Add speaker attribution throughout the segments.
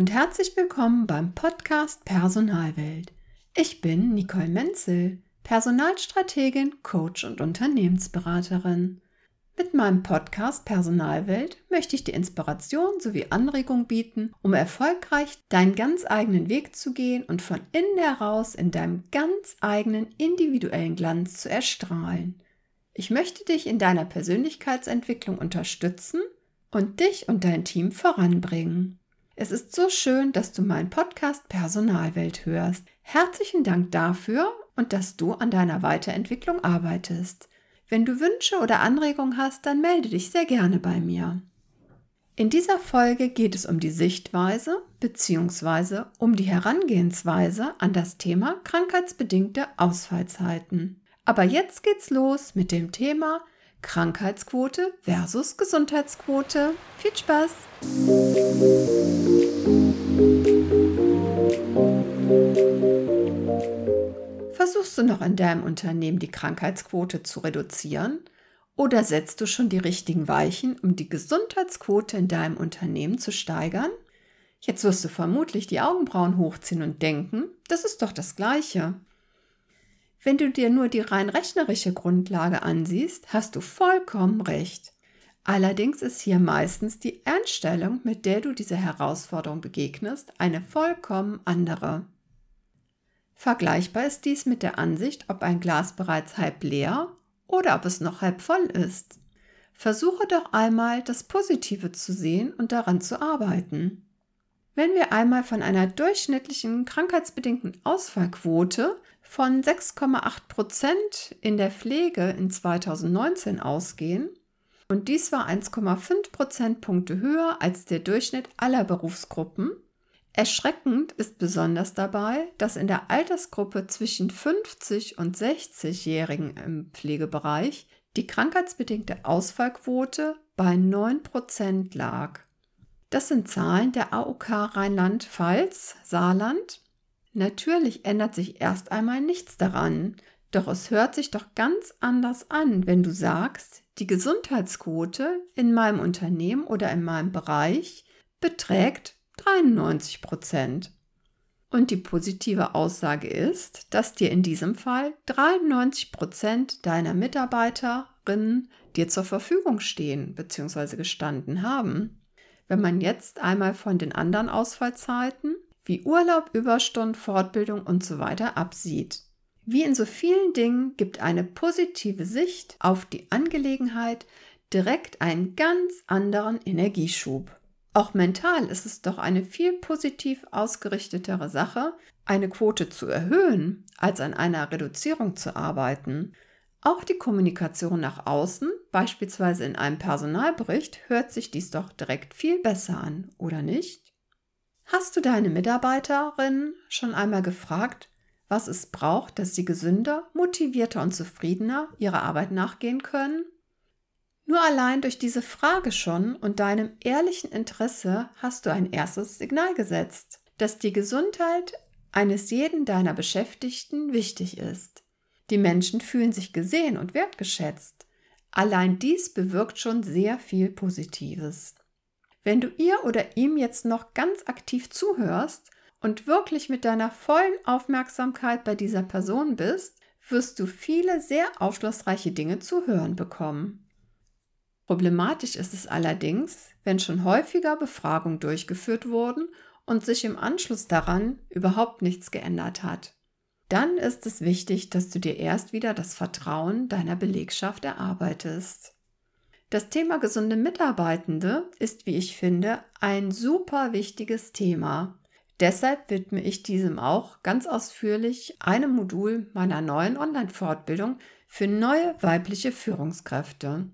Speaker 1: und herzlich willkommen beim Podcast Personalwelt. Ich bin Nicole Menzel, Personalstrategin, Coach und Unternehmensberaterin. Mit meinem Podcast Personalwelt möchte ich dir Inspiration sowie Anregung bieten, um erfolgreich deinen ganz eigenen Weg zu gehen und von innen heraus in deinem ganz eigenen individuellen Glanz zu erstrahlen. Ich möchte dich in deiner Persönlichkeitsentwicklung unterstützen und dich und dein Team voranbringen. Es ist so schön, dass du meinen Podcast Personalwelt hörst. Herzlichen Dank dafür und dass du an deiner Weiterentwicklung arbeitest. Wenn du Wünsche oder Anregungen hast, dann melde dich sehr gerne bei mir. In dieser Folge geht es um die Sichtweise bzw. um die Herangehensweise an das Thema krankheitsbedingte Ausfallzeiten. Aber jetzt geht's los mit dem Thema Krankheitsquote versus Gesundheitsquote. Viel Spaß! Versuchst du noch in deinem Unternehmen die Krankheitsquote zu reduzieren? Oder setzt du schon die richtigen Weichen, um die Gesundheitsquote in deinem Unternehmen zu steigern? Jetzt wirst du vermutlich die Augenbrauen hochziehen und denken, das ist doch das Gleiche. Wenn du dir nur die rein rechnerische Grundlage ansiehst, hast du vollkommen recht. Allerdings ist hier meistens die Einstellung, mit der du dieser Herausforderung begegnest, eine vollkommen andere. Vergleichbar ist dies mit der Ansicht, ob ein Glas bereits halb leer oder ob es noch halb voll ist. Versuche doch einmal das Positive zu sehen und daran zu arbeiten. Wenn wir einmal von einer durchschnittlichen krankheitsbedingten Ausfallquote von 6,8 Prozent in der Pflege in 2019 ausgehen, und dies war 1,5 Prozentpunkte höher als der Durchschnitt aller Berufsgruppen, Erschreckend ist besonders dabei, dass in der Altersgruppe zwischen 50 und 60-Jährigen im Pflegebereich die krankheitsbedingte Ausfallquote bei 9% lag. Das sind Zahlen der AOK Rheinland-Pfalz, Saarland Natürlich ändert sich erst einmal nichts daran, doch es hört sich doch ganz anders an, wenn du sagst, die Gesundheitsquote in meinem Unternehmen oder in meinem Bereich beträgt 93 Prozent. Und die positive Aussage ist, dass dir in diesem Fall 93 Prozent deiner Mitarbeiterinnen dir zur Verfügung stehen bzw. gestanden haben. Wenn man jetzt einmal von den anderen Ausfallzeiten wie Urlaub, Überstunden, Fortbildung und so weiter absieht. Wie in so vielen Dingen gibt eine positive Sicht auf die Angelegenheit direkt einen ganz anderen Energieschub. Auch mental ist es doch eine viel positiv ausgerichtetere Sache, eine Quote zu erhöhen, als an einer Reduzierung zu arbeiten. Auch die Kommunikation nach außen, beispielsweise in einem Personalbericht, hört sich dies doch direkt viel besser an, oder nicht? Hast du deine Mitarbeiterin schon einmal gefragt, was es braucht, dass sie gesünder, motivierter und zufriedener ihrer Arbeit nachgehen können? Nur allein durch diese Frage schon und deinem ehrlichen Interesse hast du ein erstes Signal gesetzt, dass die Gesundheit eines jeden deiner Beschäftigten wichtig ist. Die Menschen fühlen sich gesehen und wertgeschätzt. Allein dies bewirkt schon sehr viel Positives. Wenn du ihr oder ihm jetzt noch ganz aktiv zuhörst und wirklich mit deiner vollen Aufmerksamkeit bei dieser Person bist, wirst du viele sehr aufschlussreiche Dinge zu hören bekommen. Problematisch ist es allerdings, wenn schon häufiger Befragungen durchgeführt wurden und sich im Anschluss daran überhaupt nichts geändert hat. Dann ist es wichtig, dass du dir erst wieder das Vertrauen deiner Belegschaft erarbeitest. Das Thema gesunde Mitarbeitende ist, wie ich finde, ein super wichtiges Thema. Deshalb widme ich diesem auch ganz ausführlich einem Modul meiner neuen Online-Fortbildung für neue weibliche Führungskräfte.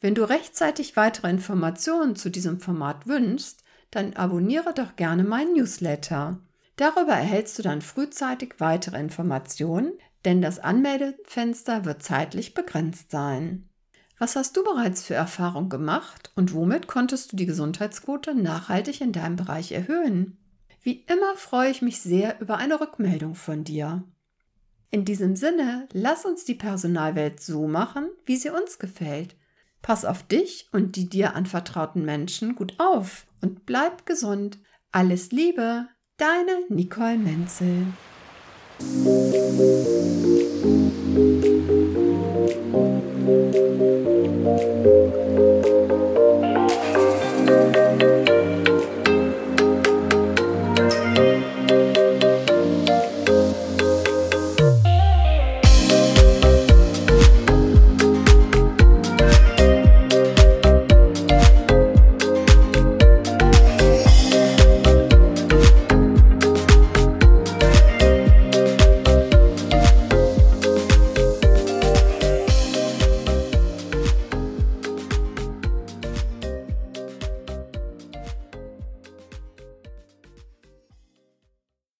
Speaker 1: Wenn du rechtzeitig weitere Informationen zu diesem Format wünschst, dann abonniere doch gerne meinen Newsletter. Darüber erhältst du dann frühzeitig weitere Informationen, denn das Anmeldefenster wird zeitlich begrenzt sein. Was hast du bereits für Erfahrung gemacht und womit konntest du die Gesundheitsquote nachhaltig in deinem Bereich erhöhen? Wie immer freue ich mich sehr über eine Rückmeldung von dir. In diesem Sinne, lass uns die Personalwelt so machen, wie sie uns gefällt. Pass auf dich und die dir anvertrauten Menschen gut auf und bleib gesund. Alles Liebe, deine Nicole Menzel.